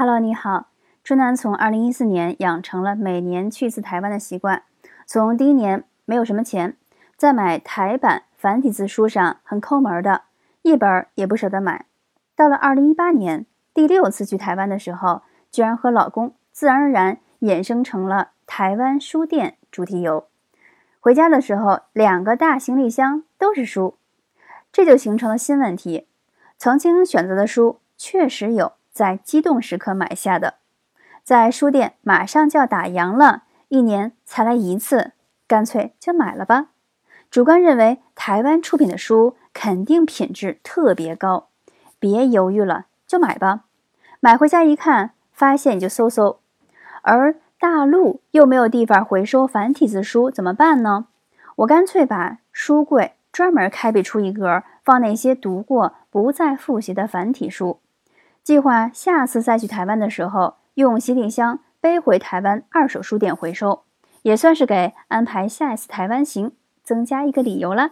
Hello，你好。春楠从二零一四年养成了每年去一次台湾的习惯。从第一年没有什么钱，在买台版繁体字书上很抠门的，一本也不舍得买。到了二零一八年第六次去台湾的时候，居然和老公自然而然衍生成了台湾书店主题游。回家的时候，两个大行李箱都是书，这就形成了新问题。曾经选择的书确实有。在激动时刻买下的，在书店马上就要打烊了，一年才来一次，干脆就买了吧。主观认为台湾出品的书肯定品质特别高，别犹豫了，就买吧。买回家一看，发现你就搜搜，而大陆又没有地方回收繁体字书，怎么办呢？我干脆把书柜专门开辟出一格，放那些读过不再复习的繁体书。计划下次再去台湾的时候，用行李箱背回台湾二手书店回收，也算是给安排下一次台湾行增加一个理由了。